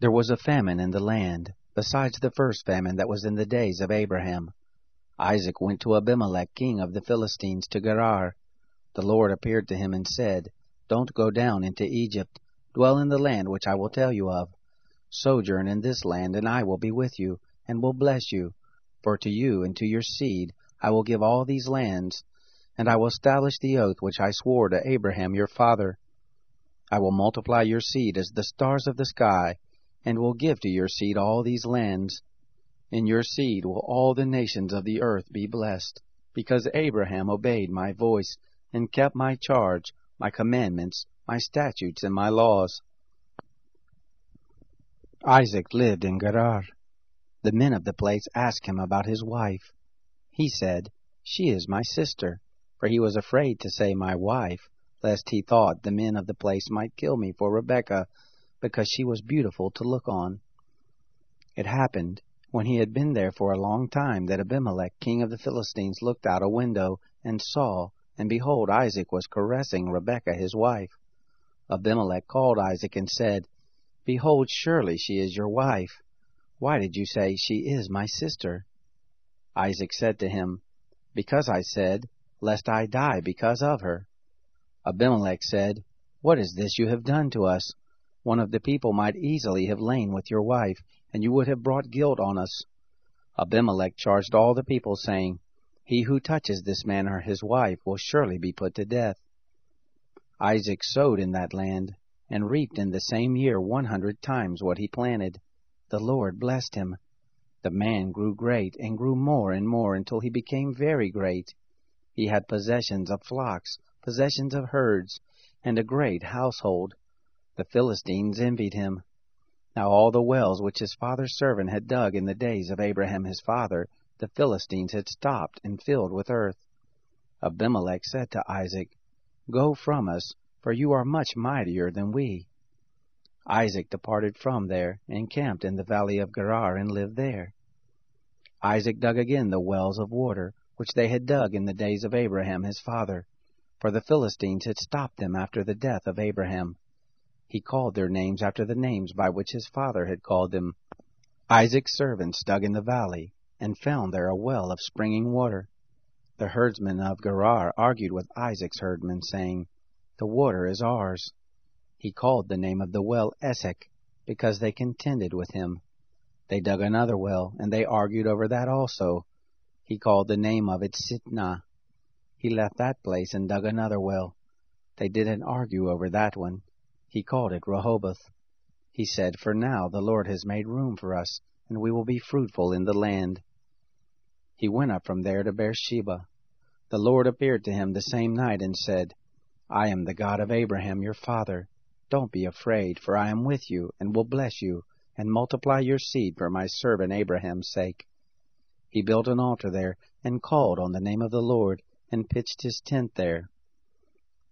There was a famine in the land, besides the first famine that was in the days of Abraham. Isaac went to Abimelech king of the Philistines to Gerar. The Lord appeared to him and said, Don't go down into Egypt. Dwell in the land which I will tell you of. Sojourn in this land, and I will be with you, and will bless you. For to you and to your seed I will give all these lands, and I will establish the oath which I swore to Abraham your father. I will multiply your seed as the stars of the sky, and will give to your seed all these lands. In your seed will all the nations of the earth be blessed, because Abraham obeyed my voice, and kept my charge, my commandments, my statutes, and my laws. Isaac lived in Gerar. The men of the place asked him about his wife. He said, She is my sister, for he was afraid to say my wife, lest he thought the men of the place might kill me for Rebekah, because she was beautiful to look on. It happened, when he had been there for a long time, that Abimelech king of the Philistines looked out a window, and saw, and behold, Isaac was caressing Rebekah his wife. Abimelech called Isaac and said, Behold, surely she is your wife. Why did you say, She is my sister? Isaac said to him, Because I said, Lest I die because of her. Abimelech said, What is this you have done to us? One of the people might easily have lain with your wife, and you would have brought guilt on us. Abimelech charged all the people, saying, He who touches this man or his wife will surely be put to death. Isaac sowed in that land, and reaped in the same year one hundred times what he planted. The Lord blessed him. The man grew great, and grew more and more, until he became very great. He had possessions of flocks, possessions of herds, and a great household. The Philistines envied him. Now all the wells which his father's servant had dug in the days of Abraham his father, the Philistines had stopped and filled with earth. Abimelech said to Isaac, Go from us, for you are much mightier than we. Isaac departed from there, and camped in the valley of Gerar, and lived there. Isaac dug again the wells of water, which they had dug in the days of Abraham his father, for the Philistines had stopped them after the death of Abraham. He called their names after the names by which his father had called them. Isaac's servants dug in the valley, and found there a well of springing water. The herdsmen of Gerar argued with Isaac's herdmen, saying, The water is ours. He called the name of the well Esek, because they contended with him. They dug another well, and they argued over that also. He called the name of it Sitnah. He left that place and dug another well. They didn't argue over that one. He called it Rehoboth. He said, For now the Lord has made room for us, and we will be fruitful in the land. He went up from there to Beersheba. The Lord appeared to him the same night and said, I am the God of Abraham your father. Don't be afraid, for I am with you, and will bless you, and multiply your seed for my servant Abraham's sake. He built an altar there, and called on the name of the Lord, and pitched his tent there.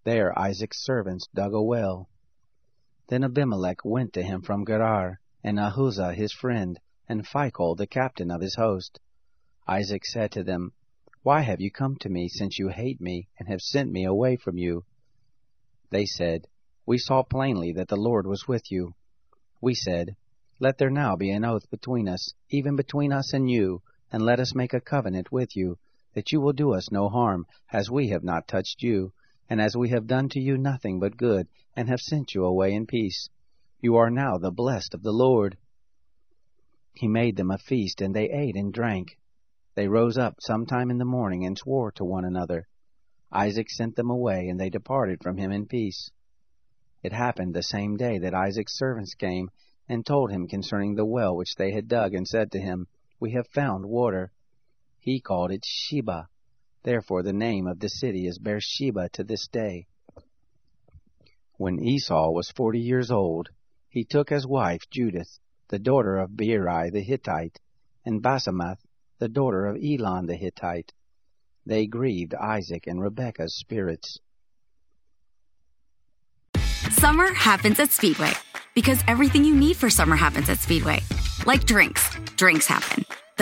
There Isaac's servants dug a well. Then Abimelech went to him from Gerar, and Ahuzzath his friend, and Phicol the captain of his host. Isaac said to them, Why have you come to me, since you hate me, and have sent me away from you? They said, We saw plainly that the Lord was with you. We said, Let there now be an oath between us, even between us and you, and let us make a covenant with you, that you will do us no harm, as we have not touched you, and as we have done to you nothing but good, and have sent you away in peace. You are now the blessed of the Lord. He made them a feast, and they ate and drank. They rose up sometime in the morning and swore to one another. Isaac sent them away, and they departed from him in peace. It happened the same day that Isaac's servants came and told him concerning the well which they had dug, and said to him, We have found water. He called it Sheba. Therefore the name of the city is Beersheba to this day. When Esau was forty years old, he took as wife Judith, the daughter of Beeri the Hittite, and Basemath, the daughter of Elon the Hittite. They grieved Isaac and Rebekah's spirits. Summer happens at Speedway because everything you need for summer happens at Speedway. Like drinks, drinks happen.